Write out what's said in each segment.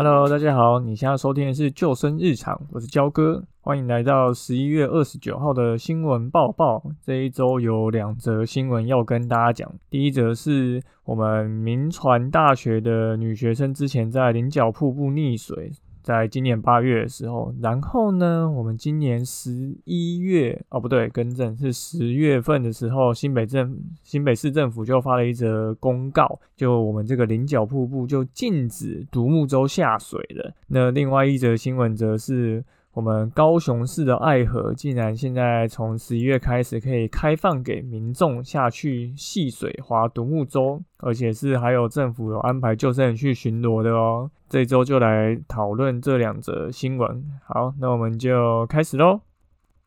Hello，大家好，你现在收听的是救生日常，我是焦哥，欢迎来到十一月二十九号的新闻报报。这一周有两则新闻要跟大家讲，第一则是我们民传大学的女学生之前在菱角瀑布溺水。在今年八月的时候，然后呢，我们今年十一月哦，不对，更正是十月份的时候，新北政新北市政府就发了一则公告，就我们这个菱角瀑布就禁止独木舟下水了。那另外一则新闻则是。我们高雄市的爱河竟然现在从十一月开始可以开放给民众下去戏水、划独木舟，而且是还有政府有安排救生员去巡逻的哦。这周就来讨论这两则新闻。好，那我们就开始喽。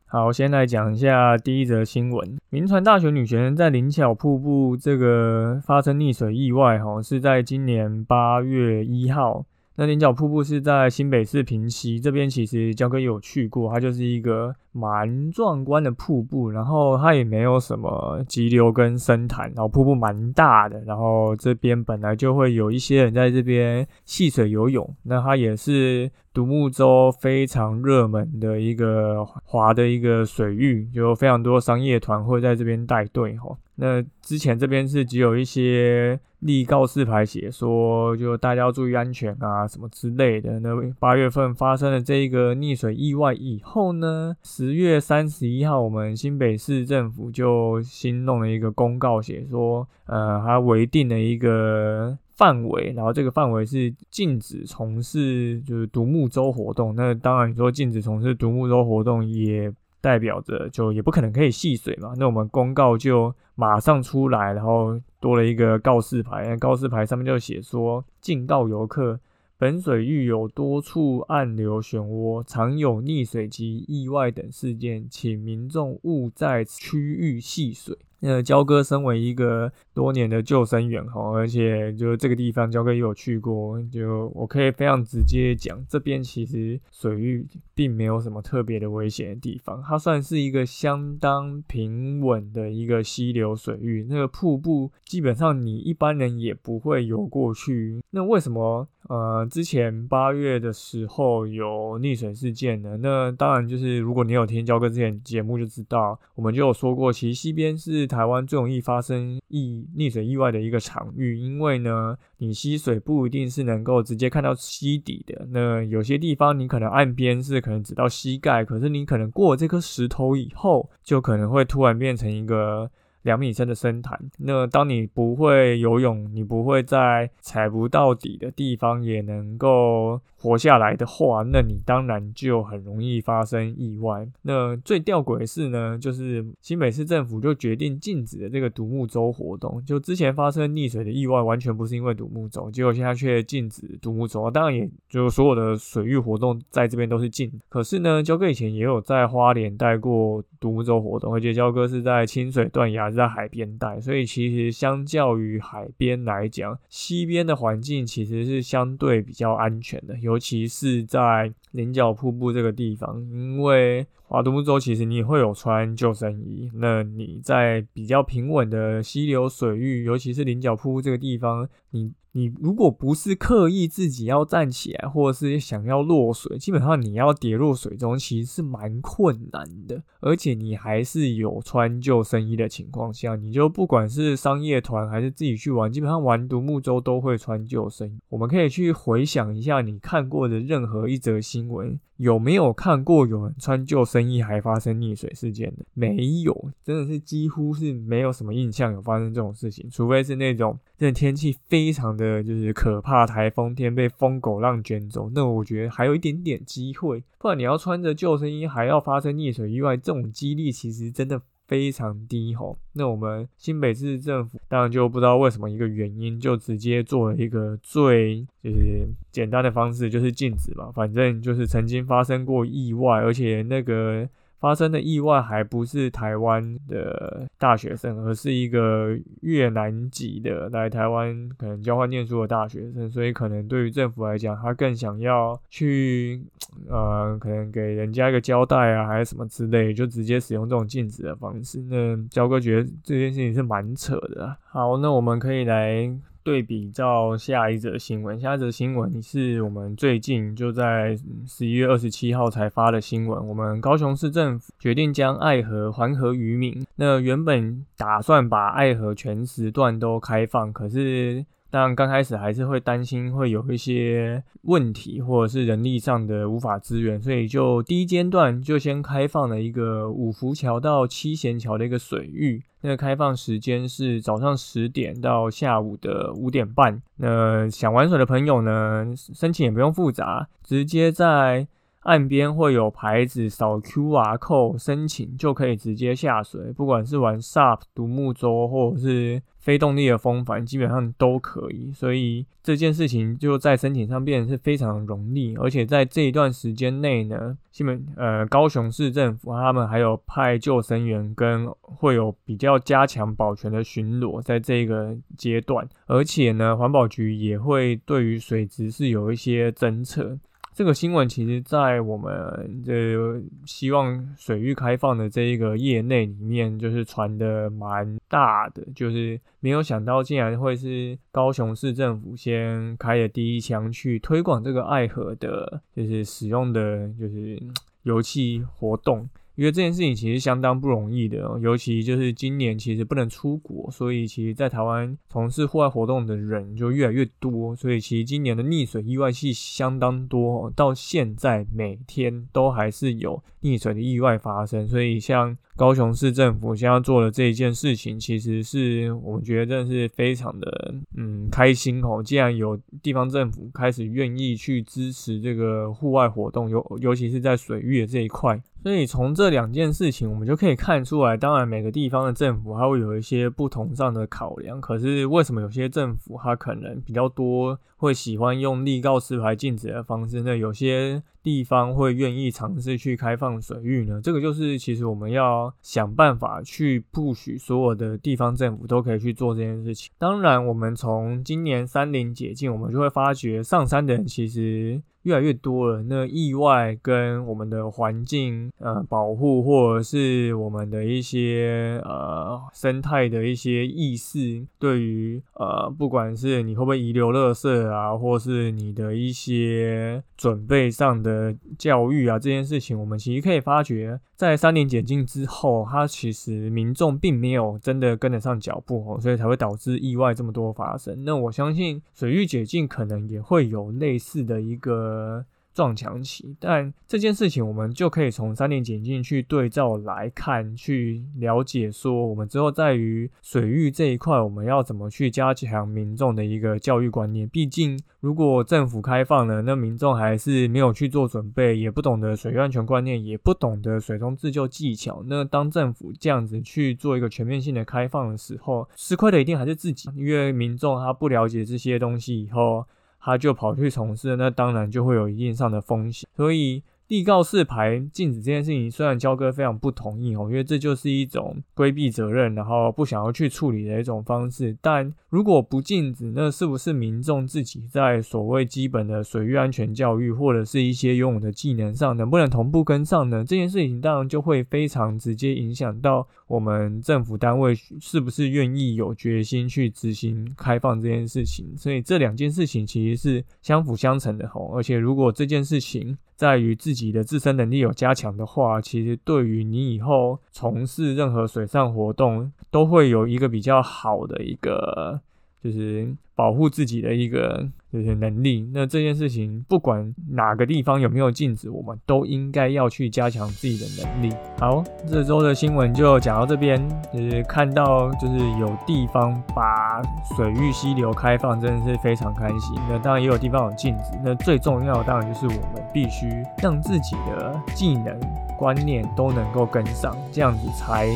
好，先来讲一下第一则新闻：民传大学女学生在林巧瀑布这个发生溺水意外，哈，是在今年八月一号。那菱角瀑布是在新北市平溪这边，其实焦哥有去过，它就是一个。蛮壮观的瀑布，然后它也没有什么急流跟深潭，然后瀑布蛮大的，然后这边本来就会有一些人在这边戏水游泳，那它也是独木舟非常热门的一个滑的一个水域，就非常多商业团会在这边带队吼。那之前这边是只有一些立告示牌写说，就大家要注意安全啊什么之类的。那八月份发生了这一个溺水意外以后呢？十月三十一号，我们新北市政府就新弄了一个公告，写说，呃，它规定了一个范围，然后这个范围是禁止从事就是独木舟活动。那当然，你说禁止从事独木舟活动，也代表着就也不可能可以戏水嘛。那我们公告就马上出来，然后多了一个告示牌，告示牌上面就写说，警告游客。本水域有多处暗流漩涡，常有溺水及意外等事件，请民众勿在区域戏水。那焦哥身为一个多年的救生员哈，而且就这个地方焦哥也有去过，就我可以非常直接讲，这边其实水域并没有什么特别的危险的地方，它算是一个相当平稳的一个溪流水域。那个瀑布基本上你一般人也不会游过去。那为什么呃之前八月的时候有溺水事件呢？那当然就是如果你有听焦哥之前节目就知道，我们就有说过，其实西边是。台湾最容易发生意溺水意外的一个场域，因为呢，你吸水不一定是能够直接看到溪底的。那有些地方你可能岸边是可能只到膝盖，可是你可能过这颗石头以后，就可能会突然变成一个。两米深的深潭，那当你不会游泳，你不会在踩不到底的地方也能够活下来的话，那你当然就很容易发生意外。那最吊诡的是呢，就是新北市政府就决定禁止了这个独木舟活动。就之前发生溺水的意外，完全不是因为独木舟，结果现在却禁止独木舟。当然，也就所有的水域活动在这边都是禁。可是呢，焦哥以前也有在花莲带过独木舟活动，而且焦哥是在清水断崖。在海边带，所以其实相较于海边来讲，西边的环境其实是相对比较安全的，尤其是在菱角瀑布这个地方，因为华独木舟其实你会有穿救生衣，那你在比较平稳的溪流水域，尤其是菱角瀑布这个地方，你。你如果不是刻意自己要站起来，或者是想要落水，基本上你要跌落水中其实是蛮困难的。而且你还是有穿救生衣的情况下，你就不管是商业团还是自己去玩，基本上玩独木舟都会穿救生衣。我们可以去回想一下你看过的任何一则新闻。有没有看过有人穿救生衣还发生溺水事件的？没有，真的是几乎是没有什么印象有发生这种事情，除非是那种真的天气非常就是可怕，台风天被疯狗浪卷走，那我觉得还有一点点机会。不然你要穿着救生衣还要发生溺水意外，这种几率其实真的。非常低吼，那我们新北市政府当然就不知道为什么一个原因，就直接做了一个最就是简单的方式，就是禁止嘛，反正就是曾经发生过意外，而且那个。发生的意外还不是台湾的大学生，而是一个越南籍的来台湾可能交换念书的大学生，所以可能对于政府来讲，他更想要去呃，可能给人家一个交代啊，还是什么之类，就直接使用这种禁止的方式。那焦哥觉得这件事情是蛮扯的。好，那我们可以来。对比到下一则新闻，下一则新闻是我们最近就在十一月二十七号才发的新闻。我们高雄市政府决定将爱河还河于民。那原本打算把爱河全时段都开放，可是。但刚开始还是会担心会有一些问题，或者是人力上的无法支援，所以就第一阶段就先开放了一个五福桥到七贤桥的一个水域，那个开放时间是早上十点到下午的五点半。那想玩水的朋友呢，申请也不用复杂，直接在。岸边会有牌子，扫 QR code 申请就可以直接下水。不管是玩 SUP 独木舟，或者是非动力的风帆，基本上都可以。所以这件事情就在申请上变得是非常容易。而且在这一段时间内呢，基本呃高雄市政府他们还有派救生员跟会有比较加强保全的巡逻，在这个阶段。而且呢，环保局也会对于水质是有一些侦测。这个新闻其实，在我们的希望水域开放的这一个业内里面，就是传的蛮大的，就是没有想到竟然会是高雄市政府先开的第一枪去推广这个爱河的，就是使用的就是 油气活动。觉得这件事情其实相当不容易的，尤其就是今年其实不能出国，所以其实在台湾从事户外活动的人就越来越多，所以其实今年的溺水意外是相当多，到现在每天都还是有溺水的意外发生，所以像。高雄市政府现在做的这一件事情，其实是我觉得真的是非常的嗯开心哦。既然有地方政府开始愿意去支持这个户外活动，尤尤其是在水域的这一块，所以从这两件事情，我们就可以看出来，当然每个地方的政府它会有一些不同上的考量。可是为什么有些政府它可能比较多会喜欢用立告示牌禁止的方式？那有些地方会愿意尝试去开放水域呢？这个就是其实我们要想办法去布许所有的地方政府都可以去做这件事情。当然，我们从今年三零解禁，我们就会发觉上山的人其实。越来越多了，那意外跟我们的环境呃保护，或者是我们的一些呃生态的一些意识，对于呃不管是你会不会遗留垃圾啊，或是你的一些准备上的教育啊，这件事情，我们其实可以发觉，在三年解禁之后，它其实民众并没有真的跟得上脚步哦，所以才会导致意外这么多发生。那我相信水域解禁可能也会有类似的一个。呃，撞墙期，但这件事情我们就可以从三年检进去对照来看，去了解说，我们之后在于水域这一块，我们要怎么去加强民众的一个教育观念。毕竟，如果政府开放了，那民众还是没有去做准备，也不懂得水域安全观念，也不懂得水中自救技巧。那当政府这样子去做一个全面性的开放的时候，吃亏的一定还是自己，因为民众他不了解这些东西以后。他就跑去从事，那当然就会有一定上的风险，所以。立告示牌禁止这件事情，虽然焦哥非常不同意哦，因为这就是一种规避责任，然后不想要去处理的一种方式。但如果不禁止，那是不是民众自己在所谓基本的水域安全教育，或者是一些游泳的技能上，能不能同步跟上呢？这件事情当然就会非常直接影响到我们政府单位是不是愿意有决心去执行开放这件事情。所以这两件事情其实是相辅相成的吼，而且如果这件事情，在于自己的自身能力有加强的话，其实对于你以后从事任何水上活动，都会有一个比较好的一个，就是保护自己的一个。就是能力，那这件事情不管哪个地方有没有禁止，我们都应该要去加强自己的能力。好，这周的新闻就讲到这边，就是看到就是有地方把水域溪流开放，真的是非常开心。那当然也有地方有禁止，那最重要的当然就是我们必须让自己的技能。观念都能够跟上，这样子才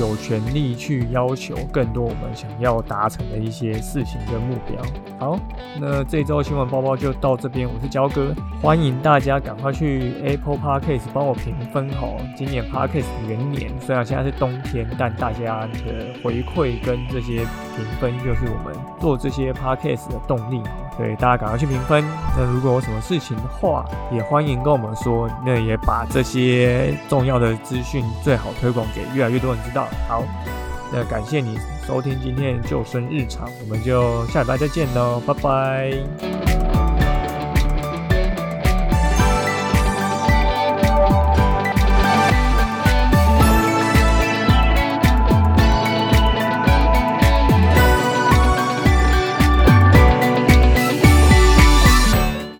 有权利去要求更多我们想要达成的一些事情跟目标好，那这周新闻包包就到这边，我是焦哥，欢迎大家赶快去 Apple Podcast 帮我评分哦。今年 Podcast 元年，虽然现在是冬天，但大家的回馈跟这些评分就是我们做这些 Podcast 的动力。所以大家赶快去评分。那如果有什么事情的话，也欢迎跟我们说。那也把这些重要的资讯最好推广给越来越多人知道。好，那感谢你收听今天的救生日常，我们就下礼拜再见喽，拜拜。